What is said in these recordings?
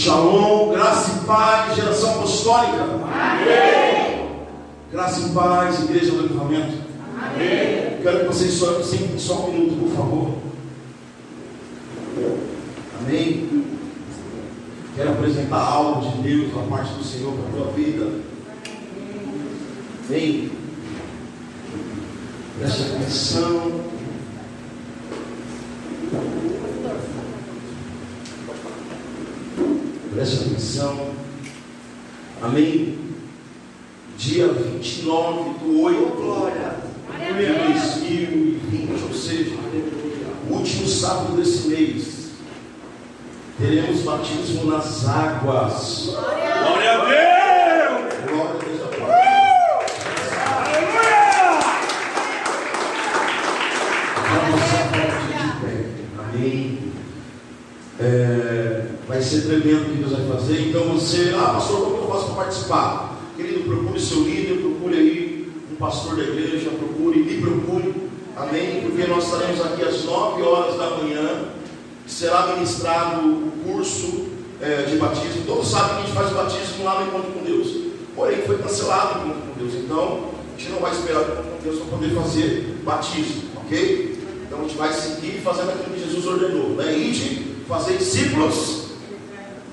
Shalom, graça e paz, geração apostólica. Amém. Graça e paz, igreja do livramento. Amém. Quero que vocês só, sempre só um minuto, por favor. Amém. Quero apresentar algo de Deus da parte do Senhor para a tua vida. Amém. Preste atenção. Preste atenção. Amém. Dia 29 do 8. Glória. 2020, ou seja, o último sábado desse mês. Teremos batismo nas águas. Glória a Deus! Glória a Deus. Amém. É, vai ser tremendo o que Deus vai fazer. Então você, ah, pastor, como eu faço para participar? Querido, procure seu líder, procure aí um pastor da igreja, procure, me procure. Amém? Porque nós estaremos aqui às 9 horas da manhã. Será ministrado o curso é, de batismo. Todos sabem que a gente faz o batismo lá no encontro com Deus. Porém, foi cancelado o encontro com Deus. Então, a gente não vai esperar o encontro com Deus para poder fazer batismo, ok? Então a gente vai seguir fazendo aquilo que Jesus ordenou. Né? Ide, fazer discípulos.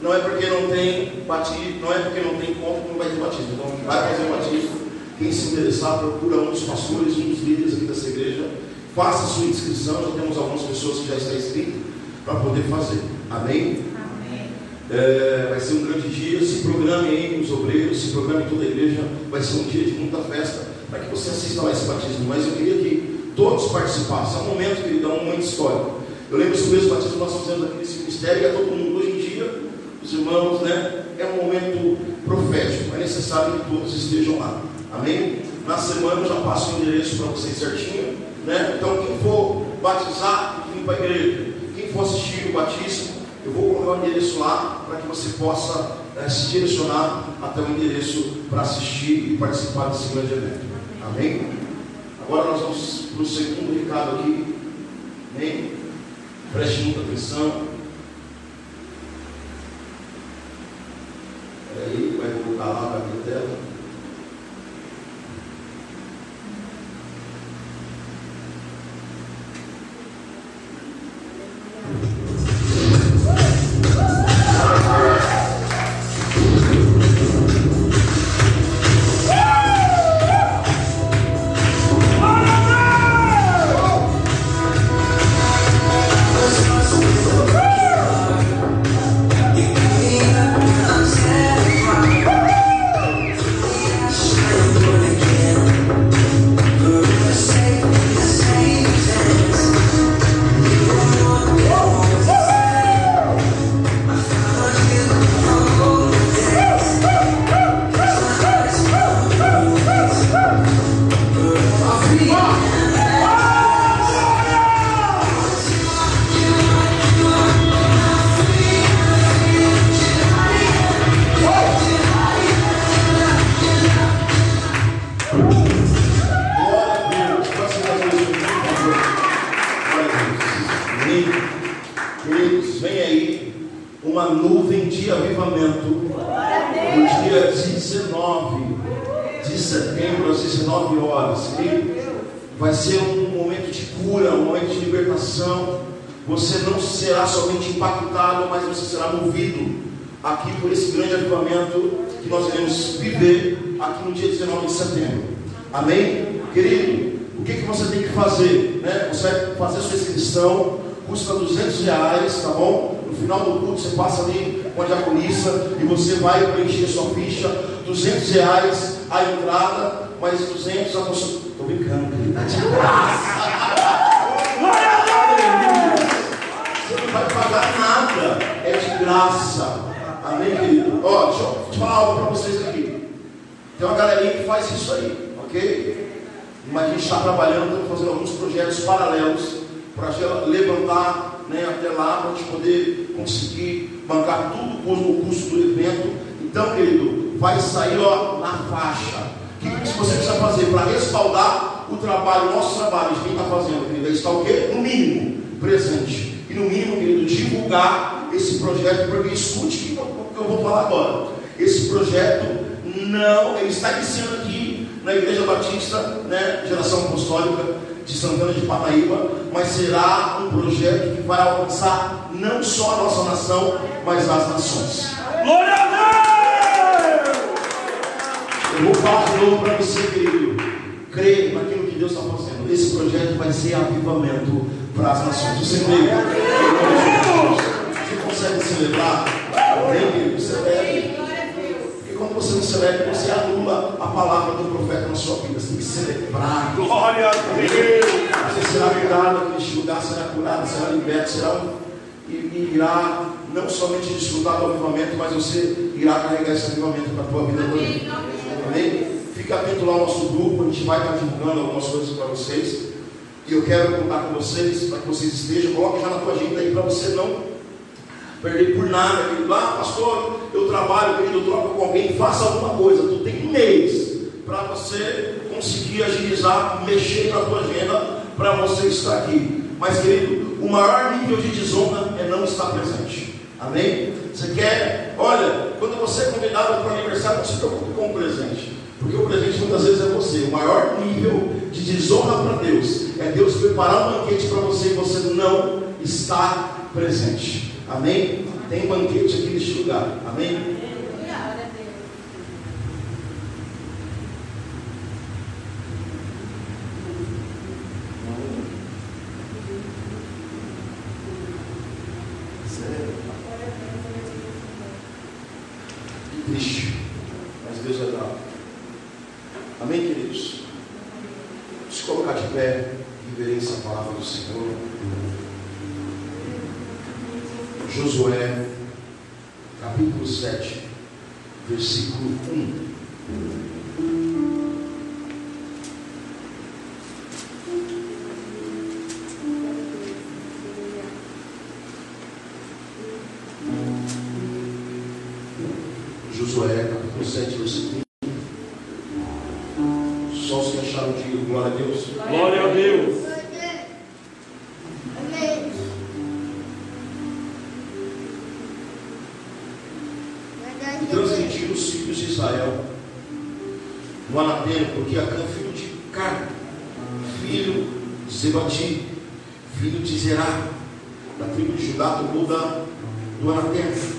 Não é porque não tem batismo, não é porque não tem encontro que não vai ter batismo. Então a vai fazer o batismo. Quem se interessar, procura um dos pastores, um dos líderes aqui dessa igreja. Faça sua inscrição, já temos algumas pessoas que já estão inscritas para poder fazer. Amém? Amém. É, vai ser um grande dia. Se programe aí os obreiros, se programe toda a igreja. Vai ser um dia de muita festa para que você assista lá esse batismo. Mas eu queria que todos participassem. É um momento, querido, é um momento histórico. Eu lembro que o mesmo batismo nós fazemos aqui nesse ministério, e é todo mundo hoje em dia, os irmãos, né? É um momento profético. É necessário que todos estejam lá. Amém? Na semana eu já passo o endereço para vocês certinho. Né? Então, quem for batizar, vir para a igreja. Quem for assistir o batismo, eu vou colocar o endereço lá para que você possa né, se direcionar até o endereço para assistir e participar desse grande evento. Amém? Agora nós vamos para o segundo recado aqui. Amém? Preste muita atenção. Peraí, vai voltar lá para a minha tela. Vai preencher sua ficha, 200 reais a entrada, mais 200 a você. Estou brincando, tá de graça. Você não vai pagar nada, é de graça. Amém, querido? Ó, deixa eu falar algo para vocês aqui. Tem uma galerinha que faz isso aí, ok? Mas a gente está trabalhando, fazendo alguns projetos paralelos para levantar né, até lá, para a gente poder conseguir bancar tudo o custo do evento. Então, querido, vai sair ó, na faixa. O que, que você precisa fazer para respaldar o trabalho, o nosso trabalho, quem está fazendo, querido? Está o quê? No mínimo, presente. E no mínimo, querido, divulgar esse projeto, porque escute o que eu vou falar agora. Esse projeto não, ele está iniciando aqui na Igreja Batista, né, Geração Apostólica de Santana de Pataíba, mas será um projeto que vai alcançar não só a nossa nação, mas as nações. Glória a Deus! Eu vou falar de novo para você, querido. Creia naquilo que Deus está fazendo. Esse projeto vai ser avivamento para as nações. Você crê? Você consegue celebrar? Amém, querido? Quando você não celebra, você anula a palavra do profeta na sua vida. Você tem que celebrar. Glória a Deus! Você será curado neste lugar, será curado, será liberto, será um, e, e irá não somente desfrutar do avivamento, mas você irá carregar esse avivamento para a tua vida também. Amém? Fica atento lá ao nosso grupo, a gente vai estar divulgando algumas coisas para vocês. E eu quero contar com vocês, para que vocês estejam, coloque já na tua agenda aí para você não perder por nada, querido. Ah, pastor, eu trabalho, querido, eu troco com alguém, faça alguma coisa. Tu tem um mês para você conseguir agilizar, mexer na tua agenda para você estar aqui. Mas, querido, o maior nível de desonra é não estar presente. Amém? Você quer, olha, quando você é convidado para o aniversário, não se preocupe com o presente. Porque o presente muitas vezes é você. O maior nível de desonra para Deus é Deus preparar um banquete para você e você não estar presente. Amém? Tem banquete aqui neste lugar. Amém? Anatema, porque Acã, filho de Car, filho de Zebati, filho de Zerá, da tribo de Judá, tomou da, do anatema.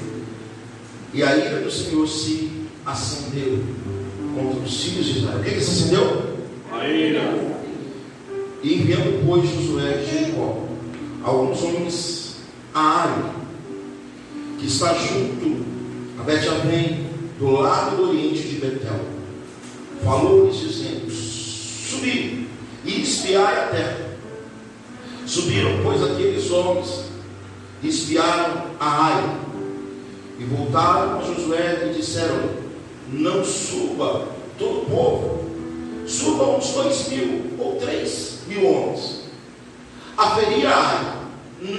E a ira do Senhor se acendeu contra os filhos de Israel. O que, que se acendeu? A ira! E enviando, pois, Josué de Jericó, alguns homens a Ai, que está junto a Bet-Avém, do lado do oriente de Betel, falou-lhes dizendo: Subi e espiai a terra. Subiram, pois, aqueles homens e espiaram a Ai, e voltaram a Josué e disseram: Não suba todo o povo, suba uns dois mil ou três mil homens. Aferir a Ai,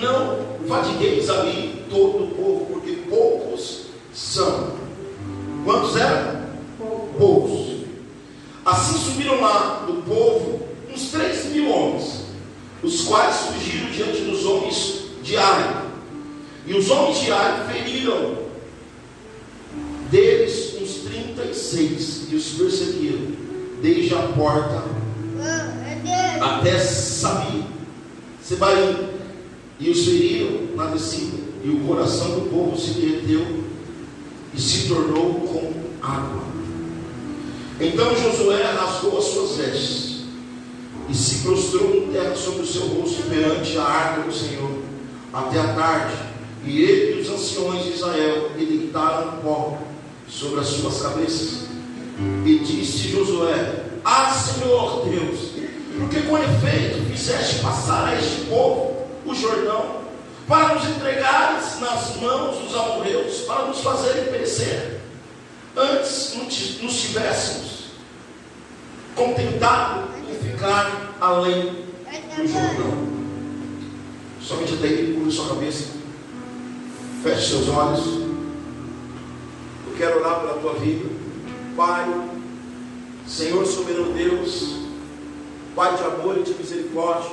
não fadigueis ali todo o povo, porque poucos são. Quantos eram? Poucos. Assim subiram lá do povo uns três mil homens, os quais fugiram diante dos homens de Ai. E os homens de Ai feriram deles uns trinta e seis, e os perseguiram, desde a porta até Sabi, Sebaim, e os feriram na descida, e o coração do povo se derreteu e se tornou como água. Então Josué rasgou as suas vestes e se prostrou em terra sobre o seu rosto perante a arca do Senhor até a tarde. E ele e os anciões de Israel deitaram pó sobre as suas cabeças. E disse Josué: Ah, Senhor Deus, porque com efeito fizeste passar a este povo o Jordão, para nos entregares nas mãos dos amorreus, para nos fazerem perecer. Antes nos tivéssemos contentado em ficar além do Jordão. Somente até aí, curva sua cabeça, feche seus olhos. Eu quero orar pela tua vida, Pai, Senhor soberano Deus, Pai de amor e de misericórdia.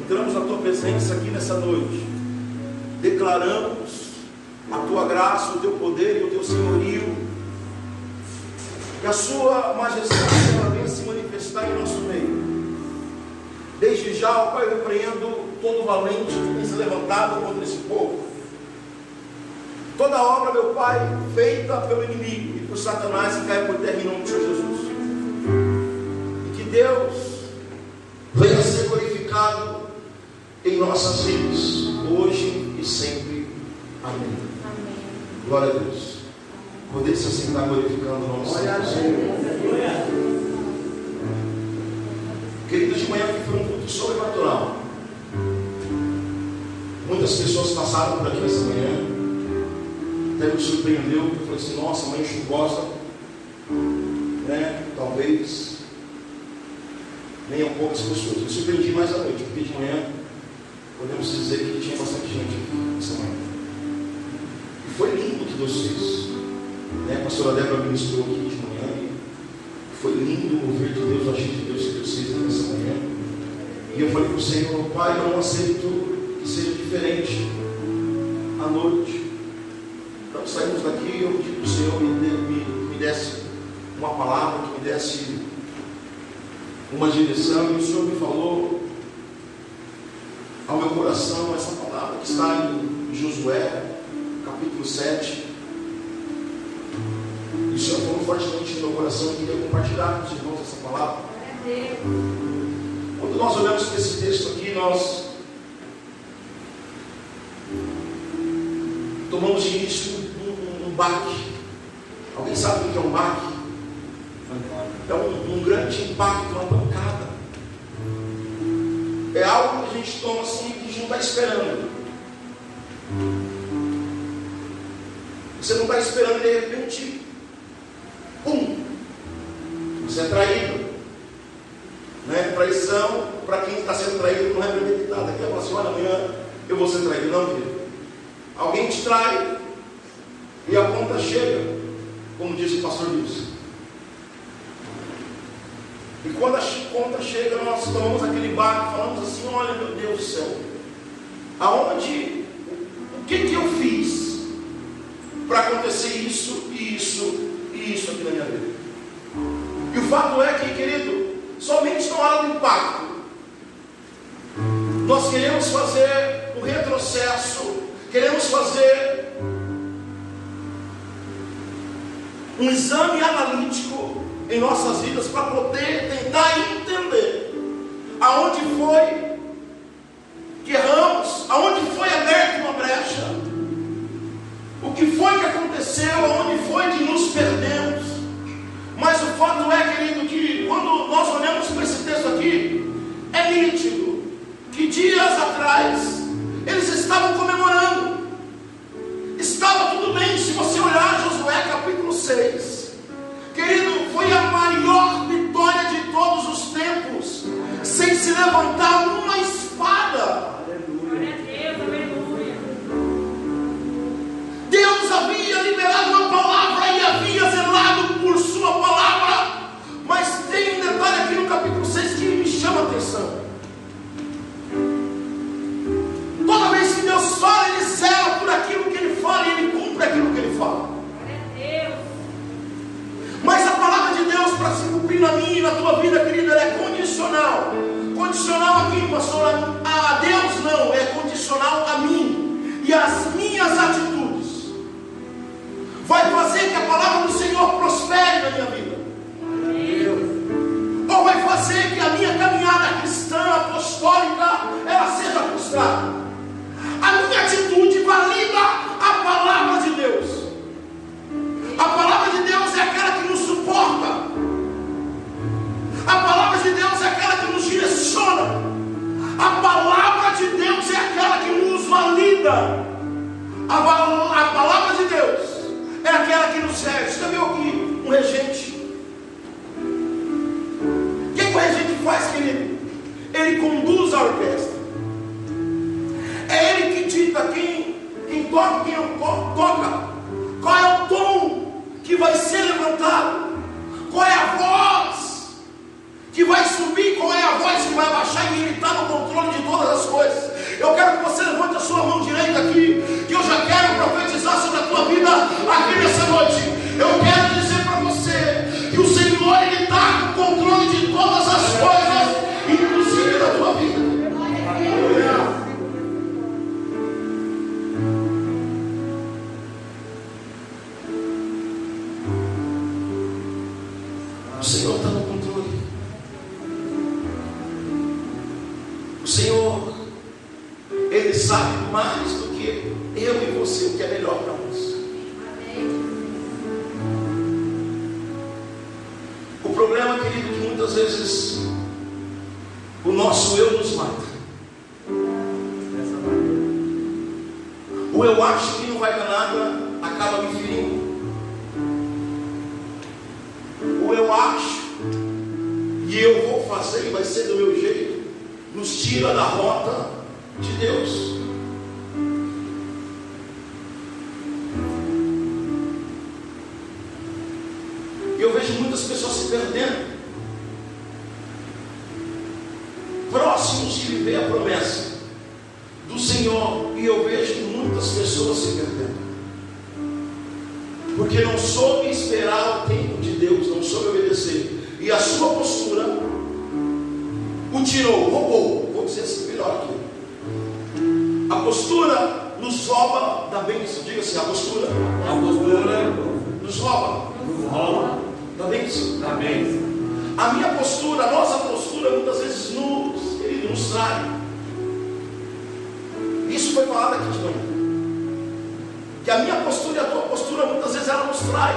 Entramos na tua presença aqui nessa noite, declaramos a tua graça, o teu poder e o teu senhorio. Que a sua majestade ela venha se manifestar em nosso meio. Desde já, ó Pai, eu repreendo todo valente que tem se levantado contra esse povo. Toda obra, meu Pai, feita pelo inimigo e por Satanás que cai por terra em nome de Jesus. E que Deus venha ser glorificado em nossas vidas, hoje e sempre. Amém. Amém. Glória a Deus. Poder se assentar glorificando o nome do Senhor. Queridos, de manhã foi um culto sobrenatural. Muitas pessoas passaram por aqui nessa manhã. Até me surpreendeu, eu falei assim, nossa, mãe chuvosa. Né? Talvez venham poucas pessoas. Me surpreendi mais à noite, porque de manhã podemos dizer que tinha bastante gente aqui nessa manhã. E foi lindo o que Deus fez. Né? A pastora Débora ministrou aqui de manhã. Foi lindo o mover de Deus, agir de Deus que Deus fez nessa manhã. E eu falei para o Senhor, Pai, eu não aceito que seja diferente à noite. Então saímos daqui e eu pedi para o Senhor me, me, me desse uma palavra, que me desse uma direção, e o Senhor me falou ao meu coração essa palavra que está em Josué, capítulo 7. O Senhor falou fortemente no meu coração e queria compartilhar com os irmãos essa palavra. Quando nós olhamos para esse texto aqui, nós tomamos de início um, um, um baque. Alguém sabe o que é um baque? É um, um grande impacto, uma pancada. É algo que a gente toma assim que a gente não está esperando. Você não está esperando e de repente, é traído. Né? Traição, para quem está sendo traído, não é premeditado. Aqui é assim: olha, amanhã eu vou ser traído. Não, querido. Alguém te trai e a conta chega, como disse o pastor Luiz. E quando a conta chega, nós tomamos aquele barco e falamos assim: olha, meu Deus do céu, aonde, o que, que eu fiz para acontecer isso, e isso, e isso aqui na minha vida? Fato é que, querido, somente na hora do impacto, nós queremos fazer o retrocesso, queremos fazer um exame analítico em nossas vidas para poder tentar entender aonde foi que erramos, aonde foi aberta uma brecha, o que foi que aconteceu, aonde foi que nos perdemos. Mas o fato é, querido, que quando nós olhamos para esse texto aqui, é nítido que dias atrás eles estavam comemorando. Estava tudo bem se você olhar Josué capítulo 6. Querido, foi a maior vitória de todos os tempos, sem se levantar uma espada. Deus havia liberado uma palavra e havia zelado sua palavra. Mas tem um detalhe aqui no capítulo 6 que me chama a atenção. Toda vez que Deus fala, Ele zela por aquilo que Ele fala e Ele cumpre aquilo que Ele fala. Mas a palavra de Deus, para se cumprir na minha e na tua vida, querida, ela é condicional. Condicional aqui, pastor, a Deus não, é condicional a mim e às minhas atitudes. Prospere na minha vida. Ou vai fazer que a minha caminhada cristã, apostólica, ela seja frustrada. A minha atitude valida a palavra de Deus. A palavra de Deus é aquela que nos suporta. A palavra de Deus é aquela que nos direciona. A palavra de Deus é aquela que nos valida. A, a palavra de Deus é aquela que nos rege. Você viu aqui regente? O que, que o regente faz, querido? Ele conduz a orquestra. É ele que dita quem, quem toca, quem toca, qual é o tom que vai ser levantado, qual é a voz que vai subir, qual é a voz que vai baixar, e ele está no controle de todas as coisas. Eu quero que você levante a sua mão direita aqui, que eu já quero profetizar sobre a tua vida aqui nessa noite. Eu quero dizer Isso foi falado aqui de manhã. Que a minha postura e a tua postura muitas vezes ela nos trai.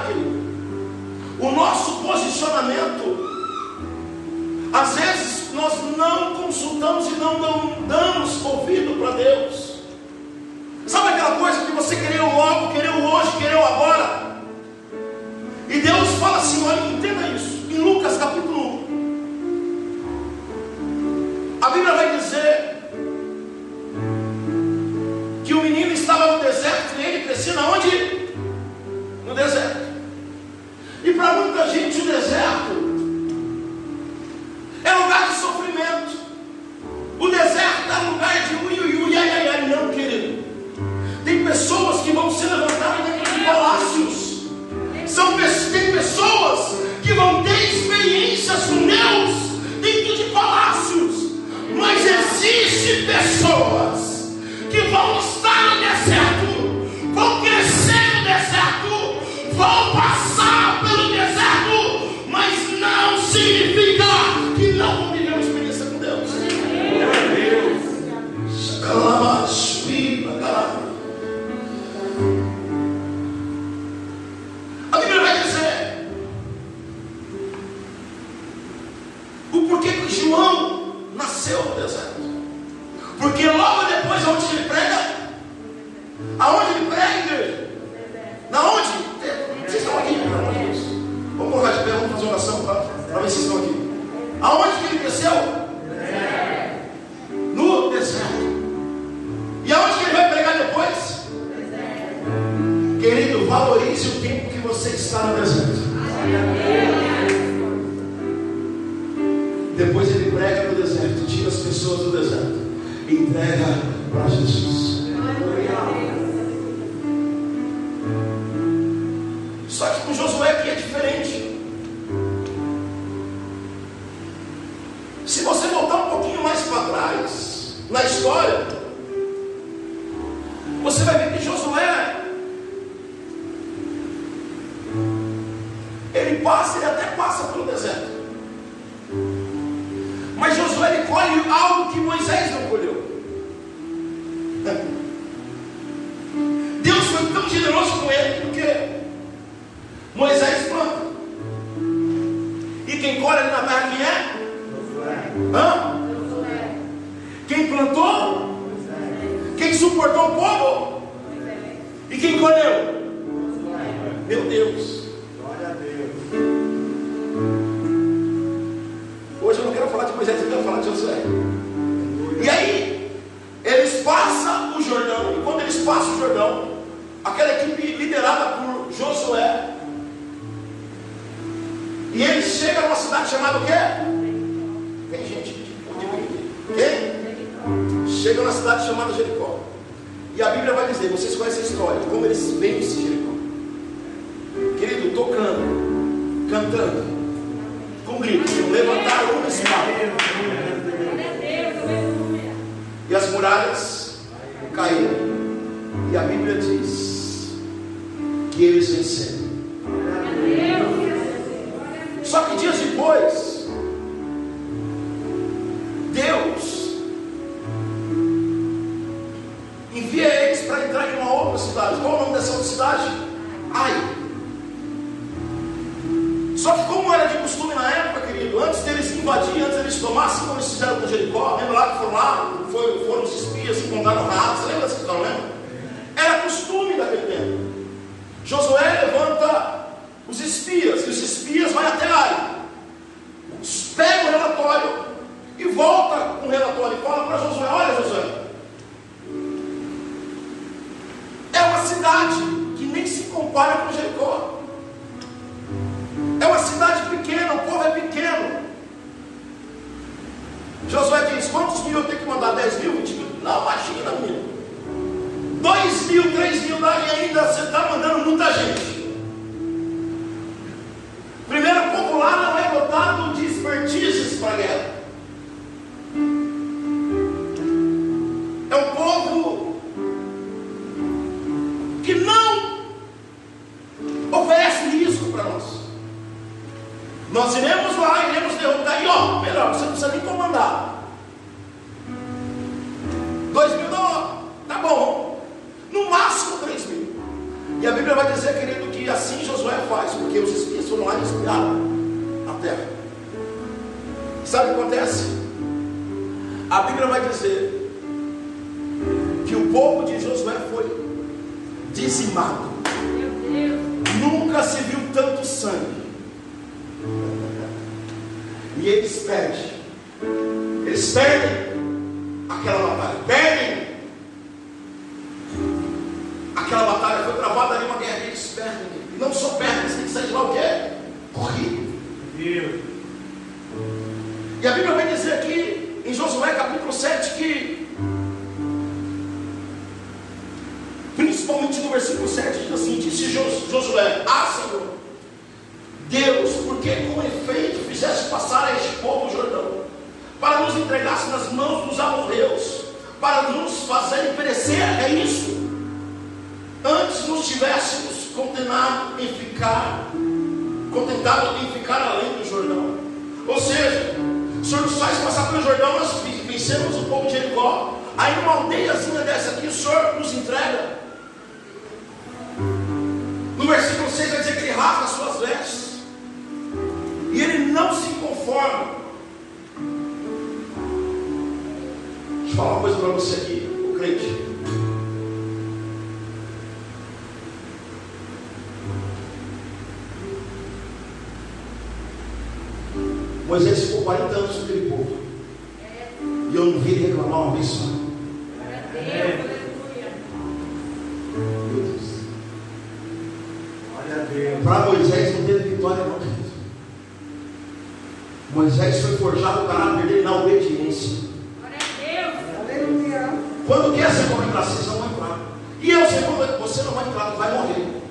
O nosso posicionamento, às vezes nós não consultamos e não damos ouvido para Deus. Sabe aquela coisa que você quereu logo, quereu hoje, quereu agora? E Deus fala assim: olha, entenda isso. Em Lucas capítulo 1, a Bíblia vai dizer. Sina onde? No deserto. E para muita gente o deserto passa o Jordão. Aquela equipe liderada por Josué. E ele chega numa cidade chamada o quê? Tem gente que Quem? Chega numa cidade chamada Jericó. E a Bíblia vai dizer, vocês conhecem a história, como eles vencem Jericó. Querido, tocando, cantando, com gritos, levantaram uma espada. E as muralhas caíram. E a Bíblia diz que eles venceram. Só que dias depois, Deus envia eles para entrar em uma outra cidade. Qual o nome dessa outra cidade? Ai. Só que como era de costume na época, querido, antes deles invadirem, antes deles tomassem, como eles fizeram com Jericó, lembra lá que foram lá, foram, foram os espias, se encontraram Raab, você lembra dessa história, lembra? Costume daquele tempo. Josué levanta os espias, e os espias vão até Ai. Pega o relatório e volta com o relatório e fala para Josué: Olha, Josué, é uma cidade que nem se compara com Jericó. É uma cidade pequena, o povo é pequeno. Josué diz: Quantos mil eu tenho que mandar? 10 mil, 20 mil? Não, imagina, menino. 2 mil, 3 mil tivéssemos condenado em ficar, contentado em ficar além do Jordão. Ou seja, o Senhor nos faz passar pelo Jordão, nós vencemos o povo de Jericó. Aí numa aldeiazinha dessa aqui, o Senhor nos entrega. No versículo 6 vai dizer que ele rasga as suas vestes. E ele não se conforma. Deixa eu falar uma coisa para você aqui, o crente. Moisés ficou 40 anos com aquele povo. E eu não vi ele reclamar uma vez só. Meu Deus. Para Moisés não teve vitória não. Moisés foi forjado o caráter dele na obediência. Quando quer ser como entrar, vocês não vão entrar. E eu sei como você não vai entrar, vai morrer.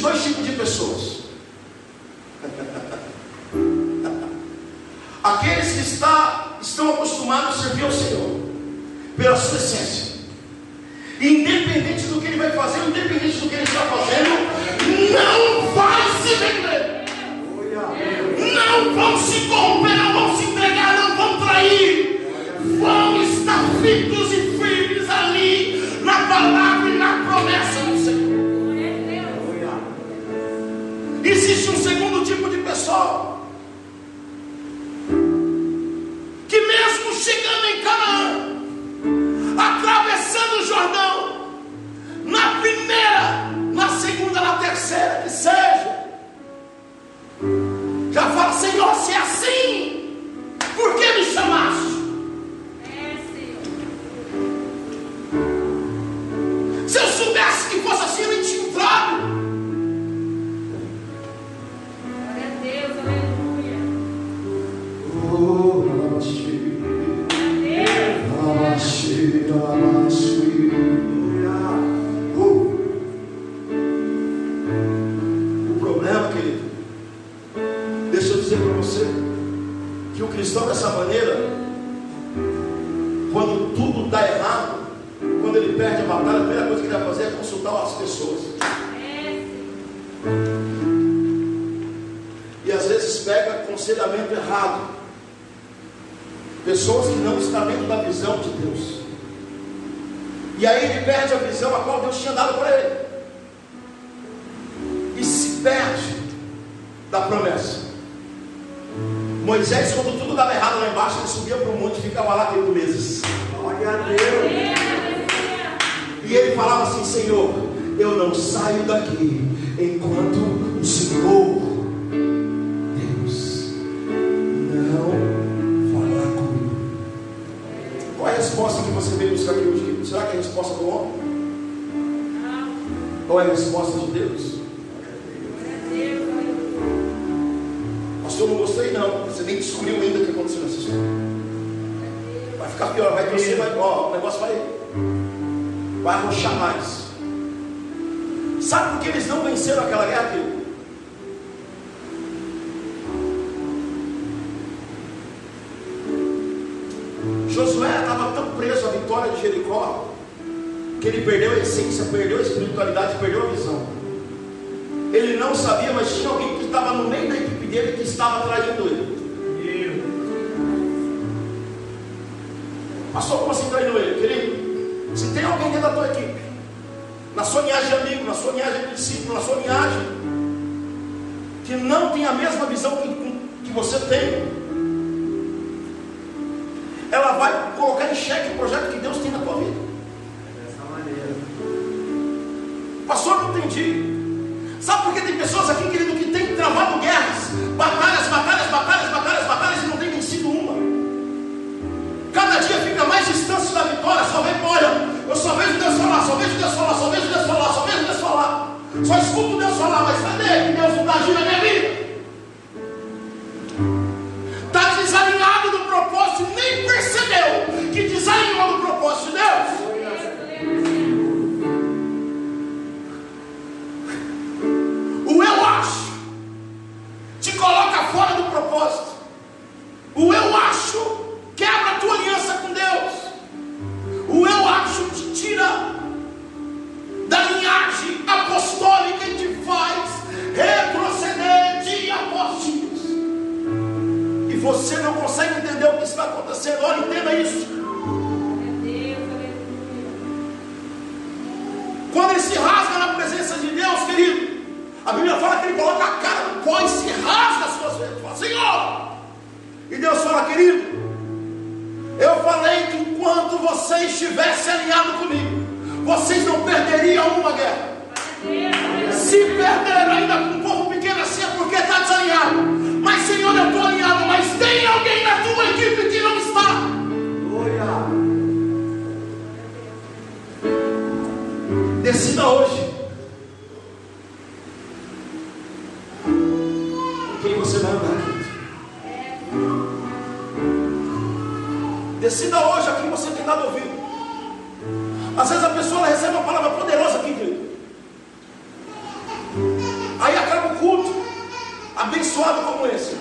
Dois tipos de pessoas. Aqueles que está, estão acostumados a servir ao Senhor, pela sua essência. Independente do que ele vai fazer, independente do que ele está fazendo, não vai se vender. Não vão se corromper, não vão se entregar, não vão trair. Vão estar fitos e ele falava assim: Senhor, eu não saio daqui enquanto o Senhor, Deus, não falar comigo. Qual é a resposta que você veio buscar aqui hoje? Será que é a resposta do homem? Ou é a resposta de Deus? Pastor, não gostei não. Você nem descobriu ainda o que aconteceu nessa história. Vai ficar pior, vai crescer, vai. Ó, o negócio vai vai roxar mais. Sabe por que eles não venceram aquela guerra, querido? Josué estava tão preso à vitória de Jericó que ele perdeu a essência, perdeu a espiritualidade, perdeu a visão. Ele não sabia, mas tinha alguém que estava no meio da equipe dele que estava traindo ele. Passou como assim traindo ele? Querido, se tem alguém dentro da tua tá equipe, na sua linhagem de amigo, na sua linhagem de discípulo, na sua linhagem, que não tem a mesma visão que, que você tem, ela vai colocar em xeque o projeto que Deus tem na tua vida. Dessa maneira. Pastor, não entendi. Sabe por que tem pessoas aqui que abençoado como esse.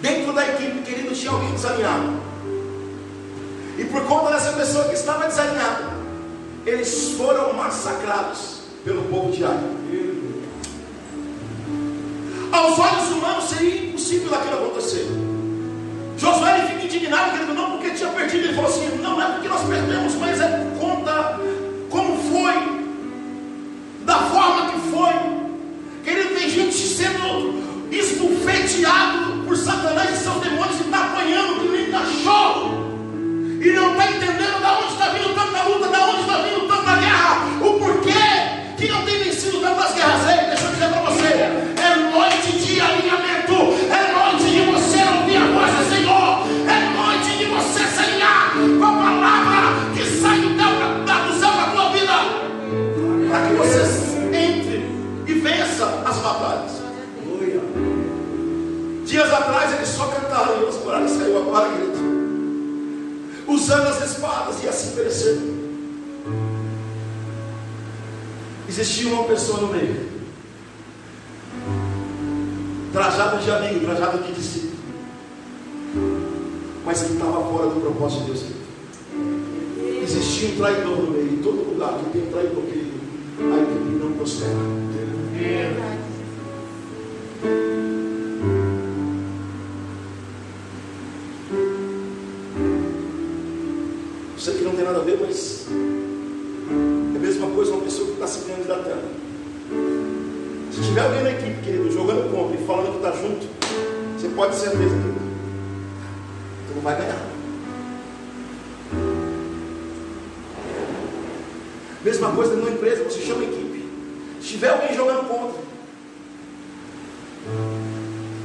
Dentro da equipe, querido, tinha alguém desalinhado. E por conta dessa pessoa que estava desalinhada, eles foram massacrados pelo povo de Ai. Aos olhos humanos seria impossível aquilo acontecer. Josué fica indignado, querido, não porque tinha perdido, ele falou assim: não é porque nós perdemos, mas é por conta como foi, da forma que foi. Querido, tem gente sendo esbufeteado por Satanás e seus demônios e está apanhando que nem cachorro. E não está entendendo de onde está vindo tanta luta, de onde está vindo tanta guerra, o porquê que não tem vencido tantas guerras. Ei, atrás eles só cantaram e os horário saiu agora, querido. Usando as espadas e assim pereceram. Existia uma pessoa no meio, trajado de amigo, trajado de discípulo, mas ele estava fora do propósito de Deus. Existia um traidor no meio, em todo lugar que tem um traidor, querido, a equipe não prospera. Eu sei que não tem nada a ver, mas é a mesma coisa uma pessoa que está se candidatando. Se tiver alguém na equipe, querido, jogando contra e falando que está junto, você pode ter certeza, querido. Você não vai ganhar. Mesma coisa numa empresa, você chama equipe. Se tiver alguém jogando contra,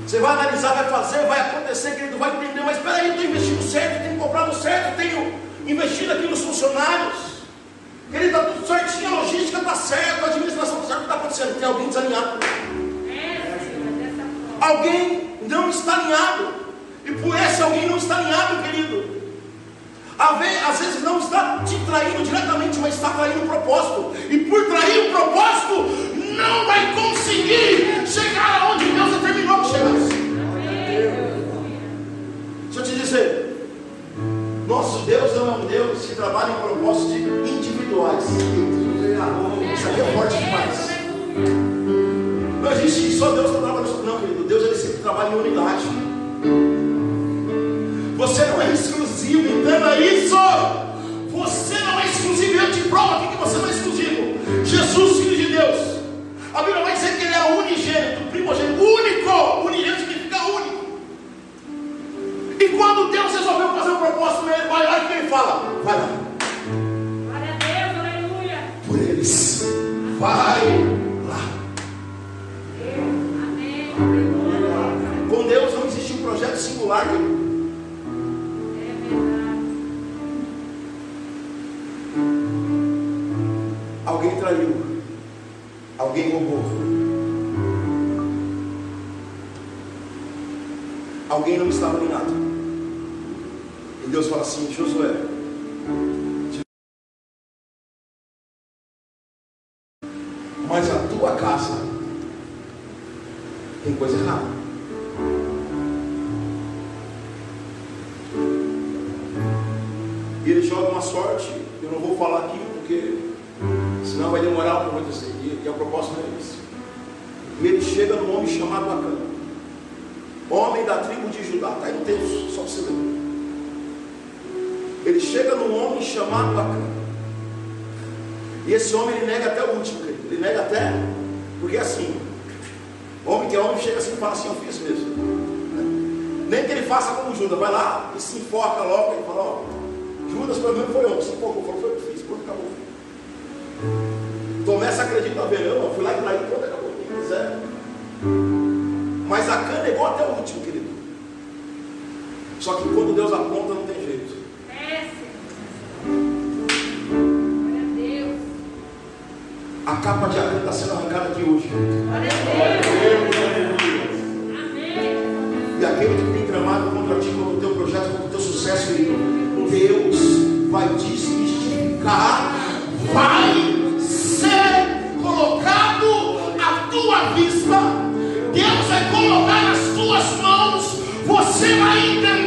você vai analisar, vai fazer, vai acontecer, querido, vai entender, mas espera aí, eu estou investindo certo, tenho comprado certo, tenho investido aqui nos funcionários. Querido, está tudo certinho, a logística está certa, a administração está certa, o que está acontecendo? Tem alguém desalinhado. Alguém não está alinhado. E por esse alguém não está alinhado, querido. Às vezes não está te traindo diretamente, mas está traindo o propósito. E por trair o propósito, não vai conseguir chegar aonde nosso Deus não é um Deus que trabalha em propósitos individuais. Isso aqui é forte demais. Não existe só Deus está trabalhando. Não, querido, Deus ele sempre trabalha em unidade. Você não é exclusivo, entenda isso. Você não é exclusivo. Eu te provo aqui que você não é exclusivo. Jesus, Filho de Deus. A Bíblia vai dizer que ele é unigênito, primogênito, único. Unigênito um propósito, ele vai lá e quem fala? Vai lá. Glória a Deus, aleluia. Por eles. Vai lá. Amém. Com Deus não existe um projeto singular. É. Alguém traiu. Alguém roubou. Alguém não estava alinhado. Deus fala assim: Josué. Chamado Acã. E esse homem ele nega até o último. Ele nega até. Porque assim, homem que é homem chega assim e fala assim, eu fiz mesmo. Nem que ele faça como Judas, vai lá e se enfoca logo e fala, ó, Judas pelo menos foi homem, se enfocou, falou, foi o que fiz, pronto, acabou. Tomé se acredita bem, eu não, fui lá e traí, pronto, acabou, quem quiser. Mas Acã negou até o último, querido. Só que quando Deus aponta, não tem capa de Acã está sendo arrancada aqui hoje. E aquele que tem tramado contra ti, contra o teu projeto, contra o teu sucesso, querido, Deus vai desmistificar, vai ser colocado à tua vista Deus vai colocar nas tuas mãos, você vai entender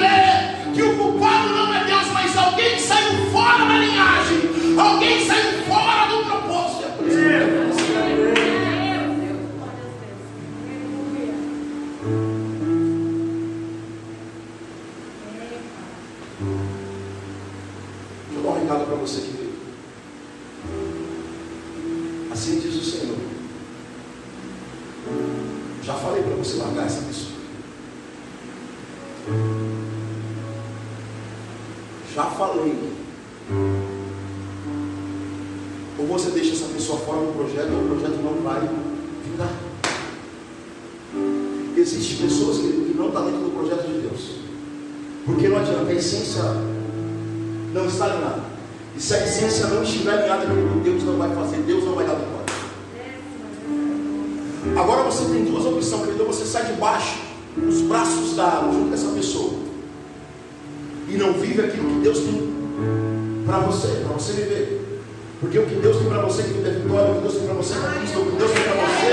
para você, para você viver. Porque o que Deus tem para você é vitória, o que Deus tem para você é conquista, o que Deus tem para você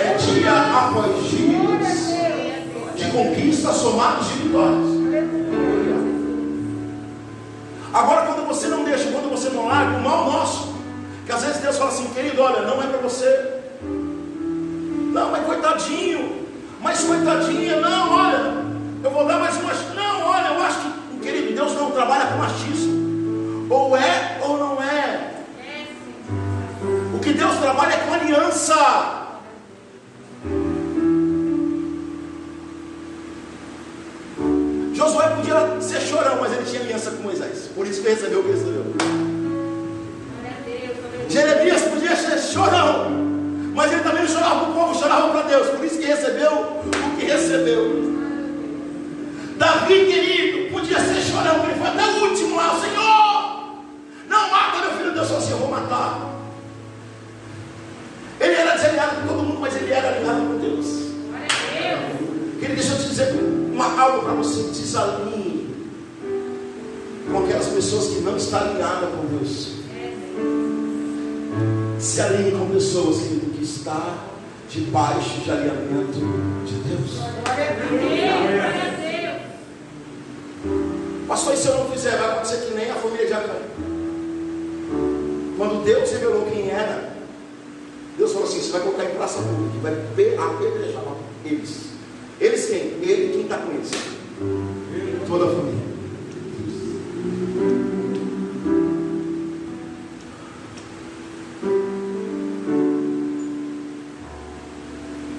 é dia após dia de conquistas somados de vitórias. Agora, quando você não deixa, quando você não larga o mal nosso, que às vezes Deus fala assim, querido, olha, não é para você. Não, mas coitadinho, mas coitadinha, não, olha, eu vou dar mais uma. Não, olha, eu acho que, querido, Deus não trabalha com machismo. Ou é ou não é. O que Deus trabalha é com aliança. Josué podia ser chorão, mas ele tinha aliança com Moisés. Por isso que recebeu o que recebeu. Jeremias podia ser chorão, mas ele também chorava para o povo, chorava para Deus. Por isso que recebeu o que recebeu. Davi, querido, podia ser chorão, ele foi até o último lá, Senhor, meu filho. Deus falou assim: Eu vou matar. Ele era desalinhado com todo mundo, mas ele era alinhado com Deus. Querido, deixa eu te dizer uma, algo para você: desalinhe com aquelas pessoas que não estão alinhadas com Deus. Se alinhe com pessoas, querido, que está debaixo de alinhamento de Deus. Pastor, e se eu não fizer, vai acontecer que nem a família de Acã. Quando Deus revelou quem era, Deus falou assim: você vai colocar em praça pública, vai pe- apedrejar eles. Eles quem? Ele quem está com eles. Toda a família.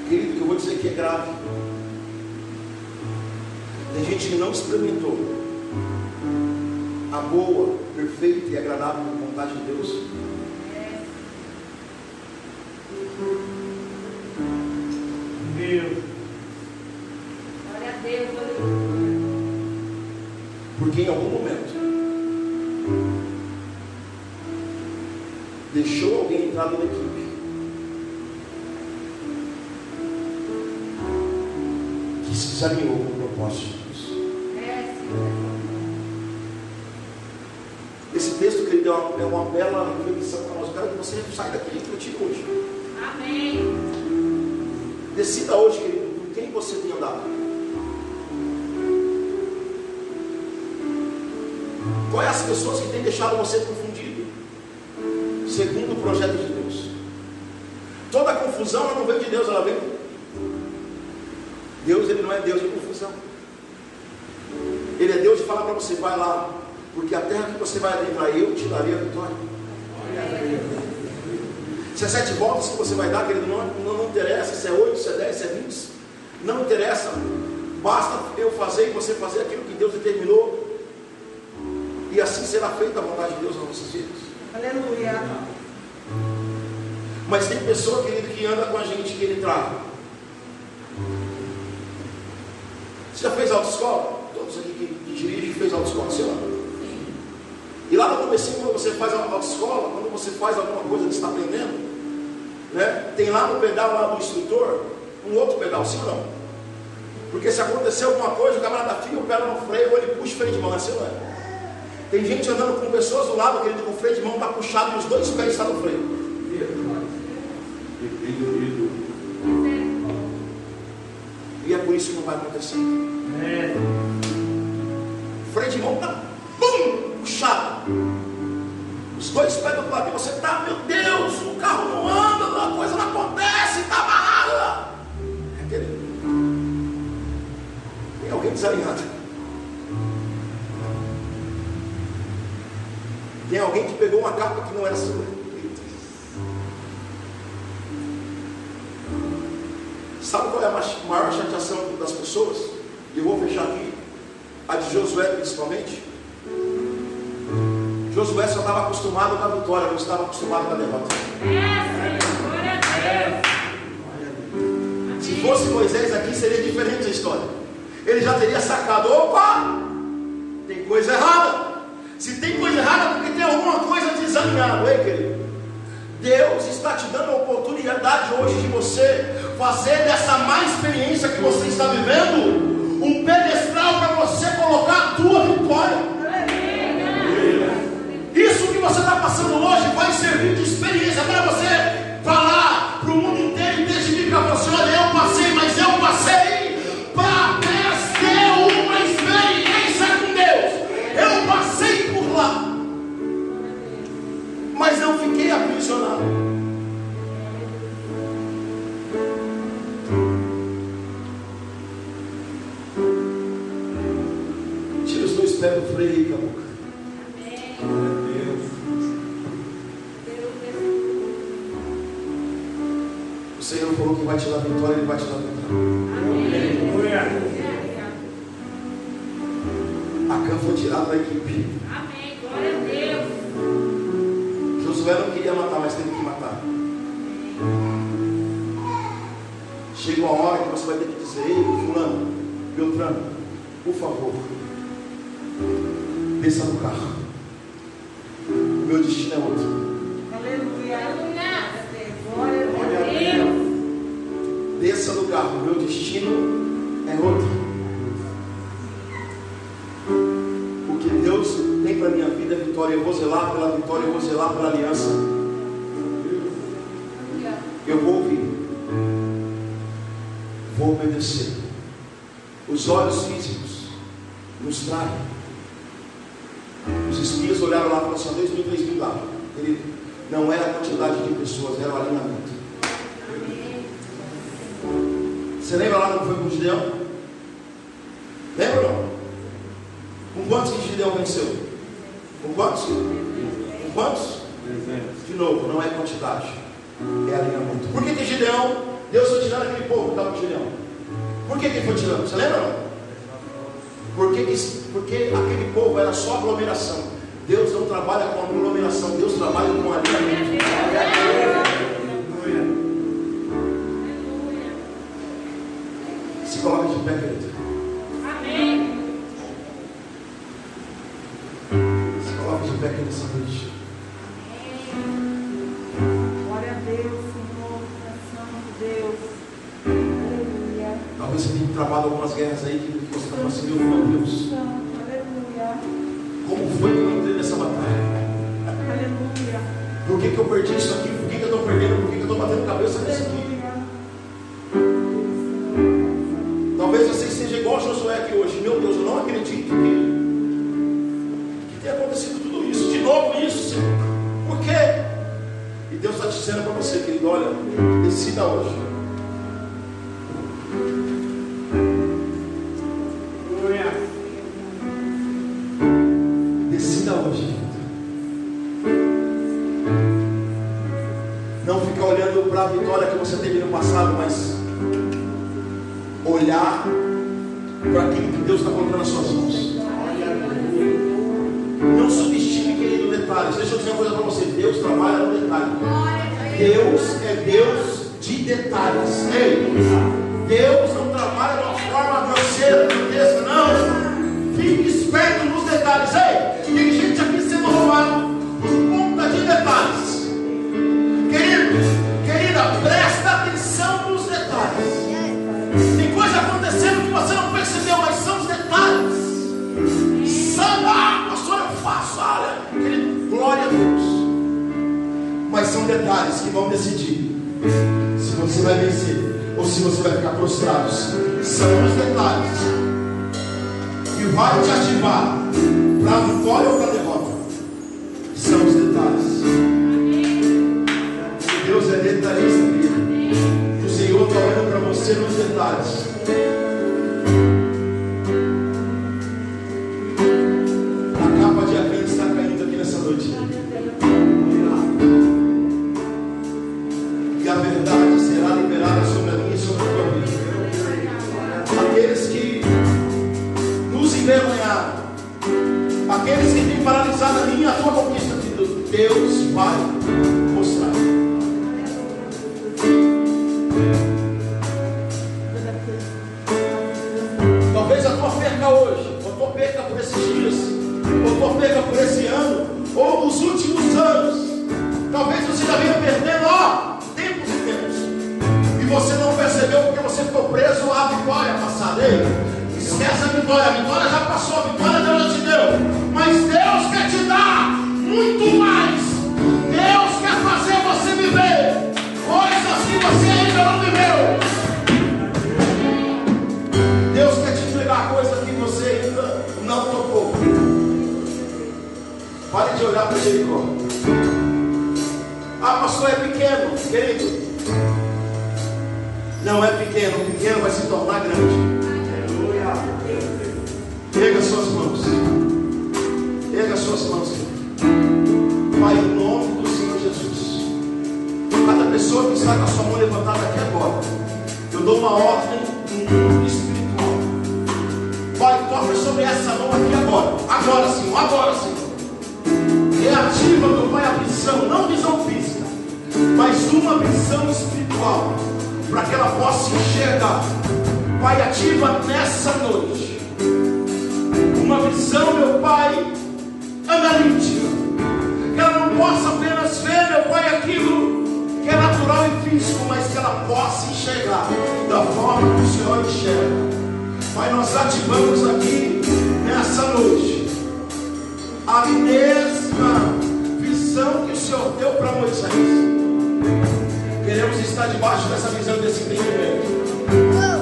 Querido, que eu vou dizer que é grave. Tem gente que não experimentou a boa, perfeita e agradável vontade de Deus. Meu. Porque em algum momento deixou alguém entrar na equipe que se desalinhou com o propósito é uma, bela reflexão para nós. Eu quero que você saia daqui refletir hoje. Decida hoje, querido, com quem você tem andado. Quais as pessoas que têm deixado você confundido? Segundo o projeto de Deus. Toda confusão ela não vem de Deus, ela vem. Deus ele não é Deus de confusão. Ele é Deus de falar para você, vai lá, porque a terra que você vai adentrar, eu te darei a vitória. Se é sete voltas que você vai dar, querido, não, não, não interessa se é oito, se é dez, se é vinte. Não interessa. Basta eu fazer e você fazer aquilo que Deus determinou. E assim será feita a vontade de Deus nas nossas vidas. Aleluia. Mas tem pessoa, querido, que anda com a gente que ele trava. Você já fez autoescola? Todos aqui que, que dirigem fez autoescola, sei lá. E lá no começo, quando você faz a autoescola, quando você faz alguma coisa que está aprendendo, né, tem lá no pedal lá do instrutor um outro pedal, sim ou não? Porque se acontecer alguma coisa, o camarada fica o pé no freio ou ele puxa o freio de mão, assim não é? Tem gente andando com pessoas do lado, querido, com o freio de mão está puxado e os dois pés estão no freio. com isso não vai acontecer. Amém. freio de mão tá bum, puxado. Os dois pés do e você tá, meu Deus, o carro não anda, a coisa não acontece, tá amarrada. É querido. Tem alguém desalinhado. Tem alguém que pegou uma capa que não era sua. Sabe qual é a maior chateação das pessoas? E eu vou fechar aqui. A de Josué principalmente. Josué só estava acostumado com a vitória, não estava acostumado com a derrota. É. Se fosse Moisés aqui, seria diferente a história. Ele já teria sacado: opa, tem coisa errada. Se tem coisa errada, porque tem alguma coisa desalinhada, ei querido. Deus está te dando a oportunidade hoje de você fazer dessa má experiência que você está vivendo um pedestral para você colocar a tua vitória. Você está passando hoje vai servir de experiência para você vai te dar vitória, Ele vai te dar vitória. Aleluia. A Cã foi tirada da equipe. Amém. Glória a Deus. Josué não queria matar, mas teve que matar. Chega uma hora que você vai ter que dizer, ei, fulano, Beltrano, por favor, desça do carro. O meu destino é outro. Vitória. Eu vou zelar pela vitória, eu vou zelar pela aliança. Eu vou ouvir. Vou obedecer. Os olhos físicos nos traem. Os espias olharam lá e falaram assim: dois mil, três mil lá. Querido, não era a quantidade de pessoas, era o alinhamento. Você lembra lá quando foi com Gideão? Lembra não? Com quantos que Gideão venceu? Quantos? Quantos? De novo, não é quantidade, é alinhamento. Por que, que Gideão, Deus foi tirando aquele povo que estava com Gideão? Por que, que ele foi tirando? Você lembra não? Porque, que- porque aquele povo era só aglomeração. Deus não trabalha com aglomeração, Deus trabalha com alinhamento. Aleluia. Guerras aí que você está passando, meu Deus. Como foi que eu entrei nessa batalha? Aleluia. Por que, que eu perdi isso aqui? Olhando para uma ordem espiritual. Pai, toca sobre essa mão aqui agora. Agora, Senhor, agora, Senhor. Reativa, meu Pai, a visão, não visão física, mas uma visão espiritual, para que ela possa enxergar. Pai, ativa nessa noite uma visão, meu Pai, analítica, que ela não possa apenas ver, meu Pai, aquilo que é natural e físico, mas que ela possa enxergar da forma que o Senhor enxerga. Pai, nós ativamos aqui nessa noite a mesma visão que o Senhor deu para Moisés. Queremos estar debaixo dessa visão, desse entendimento.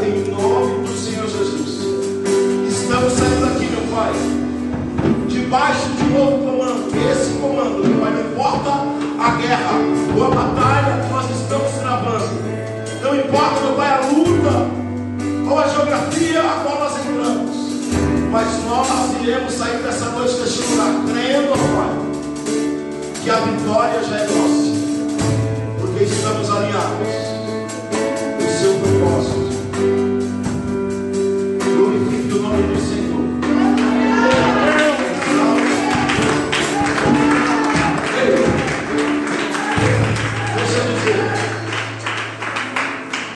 Em nome do Senhor Jesus. Estamos saindo daqui, meu Pai, debaixo de um novo comando. Esse comando, meu Pai, não importa a guerra ou a batalha que nós estamos travando. Não importa, meu Pai, é a luta ou é a geografia a qual nós entramos. Mas nós iremos sair dessa noite deste lugar crendo, Pai, que a vitória já é nossa. Porque estamos alinhados.